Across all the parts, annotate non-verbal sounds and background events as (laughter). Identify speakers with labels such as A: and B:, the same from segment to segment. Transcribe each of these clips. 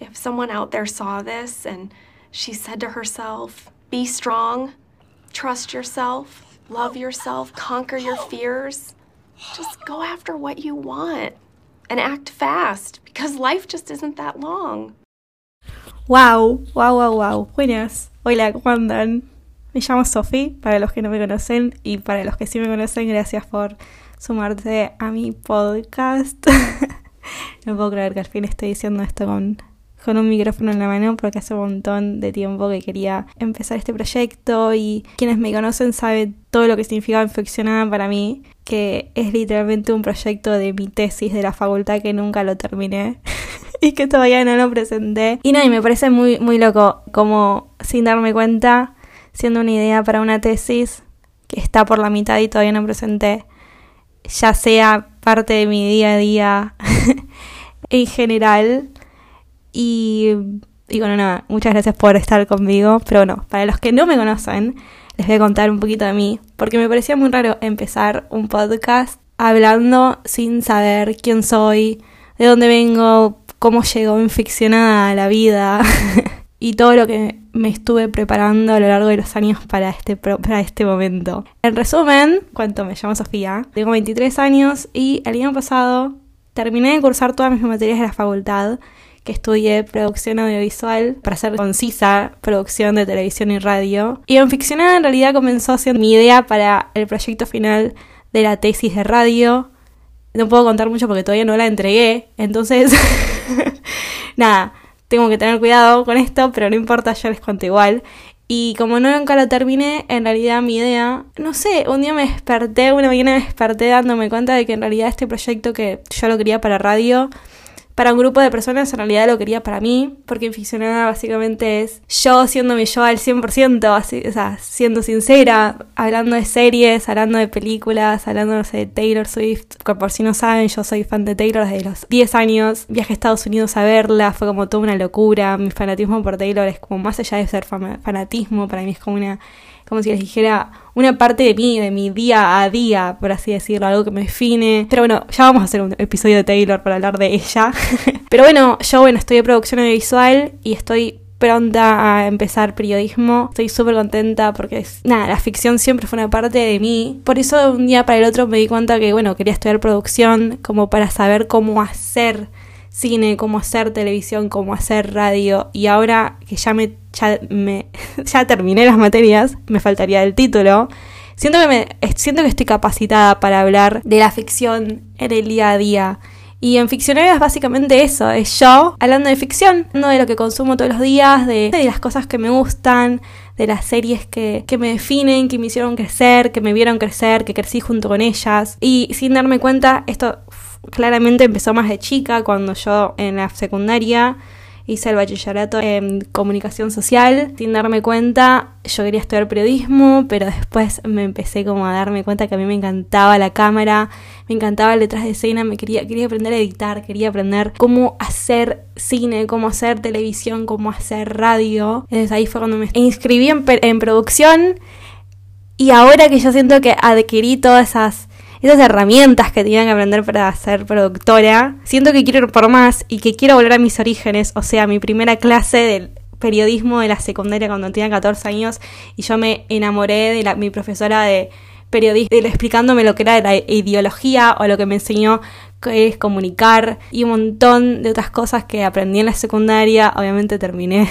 A: if someone out there saw this and she said to herself, be strong, trust yourself, love yourself, conquer your fears, just go after what you want and act fast because life just isn't that long.
B: Wow, wow, wow, wow. Buenas. Hola, ¿cómo andan? Me llamo Sofi, para los que no me conocen, y para los que sí me conocen, gracias por sumarte a mi podcast. (laughs) no puedo creer que al fin estoy diciendo esto con, con un micrófono en la mano porque hace un montón de tiempo que quería empezar este proyecto y quienes me conocen saben todo lo que significa infeccionada para mí, que es literalmente un proyecto de mi tesis de la facultad que nunca lo terminé. (laughs) y que todavía no lo presenté. Y nada, y me parece muy, muy loco como sin darme cuenta, siendo una idea para una tesis que está por la mitad y todavía no presenté, ya sea parte de mi día a día (laughs) en general. Y, bueno, nada, muchas gracias por estar conmigo. Pero bueno, para los que no me conocen, les voy a contar un poquito de mí, porque me parecía muy raro empezar un podcast hablando sin saber quién soy, de dónde vengo, cómo llegó inficcionada a la vida (laughs) y todo lo que me estuve preparando a lo largo de los años para este, para este momento. En resumen, cuento, me llamo Sofía, tengo 23 años y el año pasado terminé de cursar todas mis materias de la facultad que estudié producción audiovisual, para ser concisa, producción de televisión y radio. Y en Ficcionada en realidad comenzó siendo mi idea para el proyecto final de la tesis de radio. No puedo contar mucho porque todavía no la entregué, entonces (laughs) nada, tengo que tener cuidado con esto, pero no importa, yo les cuento igual. Y como no nunca lo terminé, en realidad mi idea, no sé, un día me desperté, una mañana me desperté dándome cuenta de que en realidad este proyecto que yo lo quería para radio, para un grupo de personas en realidad lo quería para mí, porque Inficionada básicamente es yo siéndome yo al 100%, así, o sea, siendo sincera, hablando de series, hablando de películas, hablando, no sé, de Taylor Swift, que por si no saben, yo soy fan de Taylor desde los 10 años, viajé a Estados Unidos a verla, fue como toda una locura, mi fanatismo por Taylor es como más allá de ser fanatismo, para mí es como una como si les dijera una parte de mí, de mi día a día, por así decirlo, algo que me define. Pero bueno, ya vamos a hacer un episodio de Taylor para hablar de ella. (laughs) Pero bueno, yo bueno, estoy de producción audiovisual y estoy pronta a empezar periodismo. Estoy súper contenta porque nada, la ficción siempre fue una parte de mí. Por eso de un día para el otro me di cuenta que, bueno, quería estudiar producción como para saber cómo hacer cine, cómo hacer televisión, cómo hacer radio. Y ahora que ya me ya, me, (laughs) ya terminé las materias, me faltaría el título. Siento que, me, siento que estoy capacitada para hablar de la ficción en el día a día. Y en Ficcionaria es básicamente eso, es yo hablando de ficción, hablando de lo que consumo todos los días, de, de las cosas que me gustan, de las series que, que, me definen, que me hicieron crecer, que me vieron crecer, que crecí junto con ellas. Y sin darme cuenta, esto claramente empezó más de chica, cuando yo en la secundaria hice el bachillerato en comunicación social. Sin darme cuenta, yo quería estudiar periodismo, pero después me empecé como a darme cuenta que a mí me encantaba la cámara, me encantaba el detrás de escena, me quería, quería aprender a editar, quería aprender cómo hacer cine, cómo hacer televisión, cómo hacer radio. Entonces ahí fue cuando me inscribí en, en producción. Y ahora que yo siento que adquirí todas esas esas herramientas que tenía que aprender para ser productora. Siento que quiero ir por más y que quiero volver a mis orígenes, o sea, mi primera clase del periodismo de la secundaria cuando tenía 14 años y yo me enamoré de la, mi profesora de periodismo, explicándome lo que era la ideología o lo que me enseñó que es comunicar y un montón de otras cosas que aprendí en la secundaria. Obviamente terminé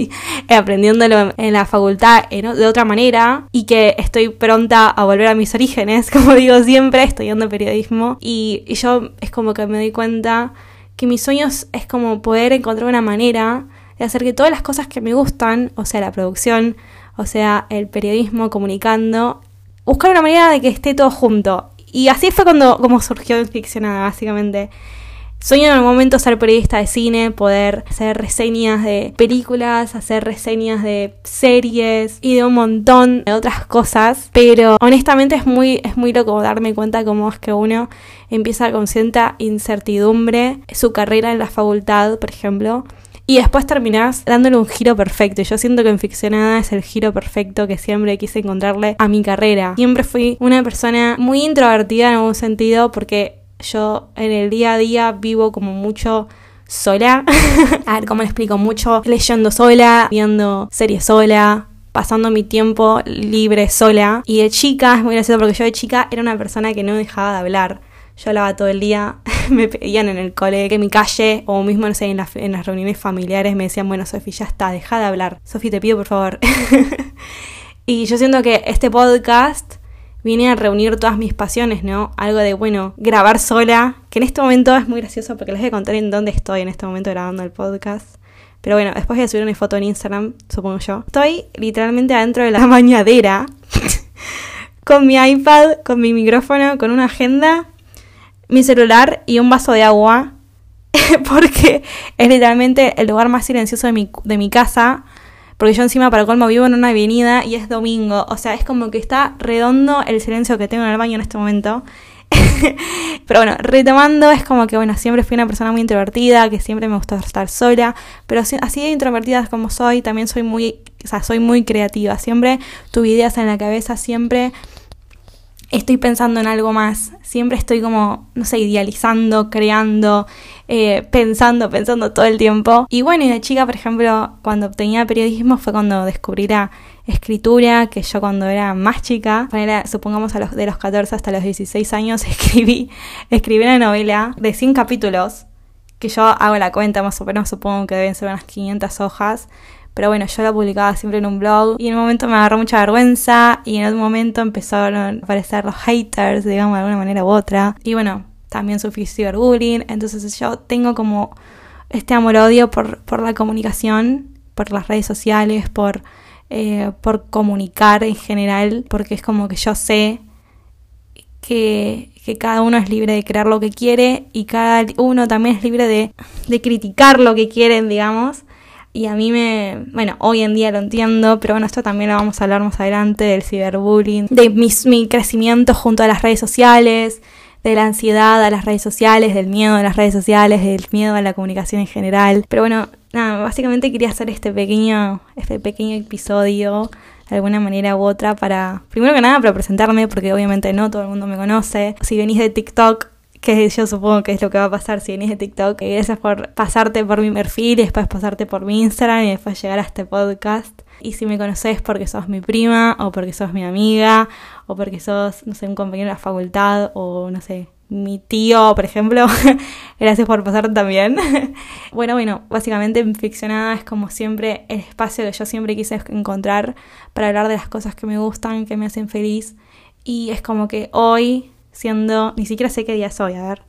B: (laughs) aprendiéndolo en la facultad de otra manera y que estoy pronta a volver a mis orígenes, (laughs) como digo siempre, estudiando periodismo. Y, y yo es como que me doy cuenta que mis sueños es como poder encontrar una manera de hacer que todas las cosas que me gustan, o sea, la producción, o sea, el periodismo, comunicando, buscar una manera de que esté todo junto y así fue cuando como surgió Ficcionada, básicamente. Sueño en algún momento ser periodista de cine, poder hacer reseñas de películas, hacer reseñas de series y de un montón de otras cosas. Pero honestamente es muy, es muy loco darme cuenta cómo es que uno empieza con cierta incertidumbre su carrera en la facultad, por ejemplo. Y después terminás dándole un giro perfecto. Yo siento que en Ficcionada es el giro perfecto que siempre quise encontrarle a mi carrera. Siempre fui una persona muy introvertida en algún sentido porque yo en el día a día vivo como mucho sola. (laughs) a ver, ¿cómo le explico? Mucho leyendo sola, viendo series sola, pasando mi tiempo libre sola. Y de chica, es muy gracioso porque yo de chica era una persona que no dejaba de hablar. Yo hablaba todo el día, (laughs) me pedían en el cole, en mi calle, o mismo, no sé, en, las, reuniones familiares me decían, bueno, Sofi, ya está, deja de hablar. Sofi, te pido por favor. (laughs) y yo siento que este podcast viene a reunir todas mis pasiones, ¿no? Algo de, bueno, grabar sola, que en este momento es muy gracioso porque les voy a contar en dónde estoy en este momento grabando el podcast. Pero bueno, después voy a subir una foto en Instagram, supongo yo. Estoy literalmente adentro de la (laughs) bañadera con mi iPad, con mi micrófono, con una agenda, mi celular y un vaso de agua. (laughs) porque es literalmente el lugar más silencioso de mi, de mi casa porque yo encima para colmo vivo en una avenida y es domingo, o sea, es como que está redondo el silencio que tengo en el baño en este momento. (laughs) pero bueno, retomando, es como que bueno, siempre fui una persona muy introvertida, que siempre me gustó estar sola, pero así de introvertida como soy, también soy muy, o sea, soy muy creativa, siempre tuve ideas en la cabeza, siempre estoy pensando en algo más, siempre estoy como, no sé, idealizando, creando, eh, pensando, pensando todo el tiempo. Y bueno, y de chica, por ejemplo, cuando obtenía periodismo fue cuando descubrí la escritura, que yo cuando era más chica, supongamos a los, de los 14 hasta los 16 años, (laughs) escribí, escribí una novela de 100 capítulos, que yo hago la cuenta más o menos, supongo que deben ser unas 500 hojas, pero bueno, yo la publicaba siempre en un blog y en un momento me agarró mucha vergüenza y en otro momento empezaron a aparecer los haters, digamos, de alguna manera u otra. Y bueno, también sufrí ciberbullying, entonces yo tengo como este amor-odio por, por la comunicación, por las redes sociales, por, eh, por comunicar en general, porque es como que yo sé que, que, cada uno es libre de crear lo que quiere y cada uno también es libre de, de criticar lo que quieren, digamos. Y a mí me, bueno, hoy en día lo entiendo, pero bueno, esto también lo vamos a hablar más adelante del ciberbullying, de mi, mi crecimiento junto a las redes sociales, de la ansiedad a las redes sociales, del miedo a las redes sociales, del miedo a la comunicación en general. Pero bueno, nada, básicamente quería hacer este pequeño, este pequeño episodio de alguna manera u otra para, primero que nada, para presentarme, porque obviamente no todo el mundo me conoce. Si venís de TikTok, que yo supongo que es lo que va a pasar si venís de TikTok. Gracias por pasarte por mi perfil y después pasarte por mi Instagram y después llegar a este podcast. Y si me conoces porque sos mi prima o porque sos mi amiga o porque sos, no sé, un compañero de la facultad o no sé, mi tío, por ejemplo. (laughs) Gracias por pasar también. (laughs) bueno, bueno, básicamente Ficcionada es como siempre el espacio que yo siempre quise encontrar para hablar de las cosas que me gustan, que me hacen feliz. Y es como que hoy siendo, ni siquiera sé qué día soy, a ver.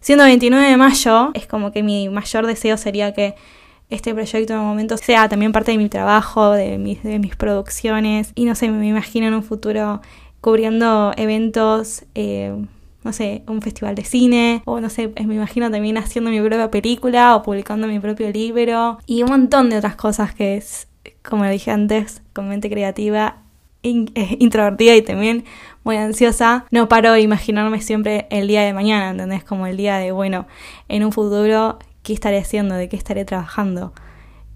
B: Siendo 29 de mayo, es como que mi mayor deseo sería que este proyecto en un momento sea también parte de mi trabajo, de mis, de mis producciones. Y no sé, me imagino en un futuro cubriendo eventos, eh, no sé, un festival de cine, o no sé, me imagino también haciendo mi propia película o publicando mi propio libro y un montón de otras cosas que es, como dije antes, con mente creativa, introvertida y también muy ansiosa, no paro de imaginarme siempre el día de mañana, ¿entendés? Como el día de, bueno, en un futuro, ¿qué estaré haciendo? ¿De qué estaré trabajando?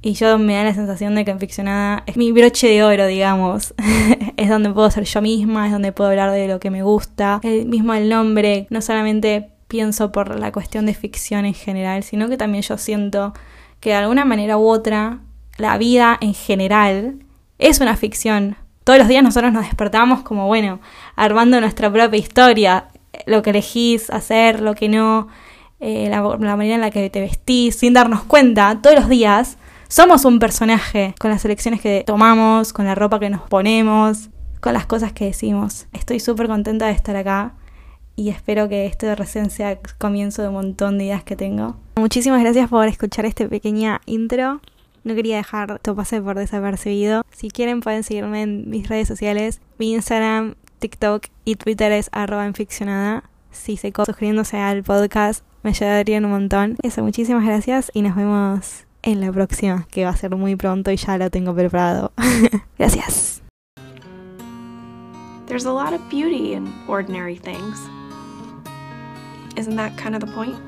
B: Y yo me da la sensación de que Ficcionada es mi broche de oro, digamos. (laughs) es donde puedo ser yo misma, es donde puedo hablar de lo que me gusta. El mismo el nombre, no solamente pienso por la cuestión de ficción en general, sino que también yo siento que de alguna manera u otra la vida en general es una ficción, todos los días nosotros nos despertamos como, bueno, armando nuestra propia historia, lo que elegís hacer, lo que no, eh, la, manera en la que te vestís, sin darnos cuenta, todos los días somos un personaje con las elecciones que tomamos, con la ropa que nos ponemos, con las cosas que decimos. Estoy súper contenta de estar acá y espero que esto recién sea comienzo de un montón de ideas que tengo. Muchísimas gracias por escuchar este pequeña intro. No quería dejar esto pase por desapercibido. Si quieren pueden seguirme en mis redes sociales. Mi Instagram, TikTok y Twitter es arroba enficcionada. Si se suscribiéndose al podcast me ayudarían un montón. Eso, muchísimas gracias y nos vemos en la próxima, que va a ser muy pronto y ya lo tengo preparado. (laughs) gracias.
A: There's a lot of beauty in ordinary things. Isn't that kind the point?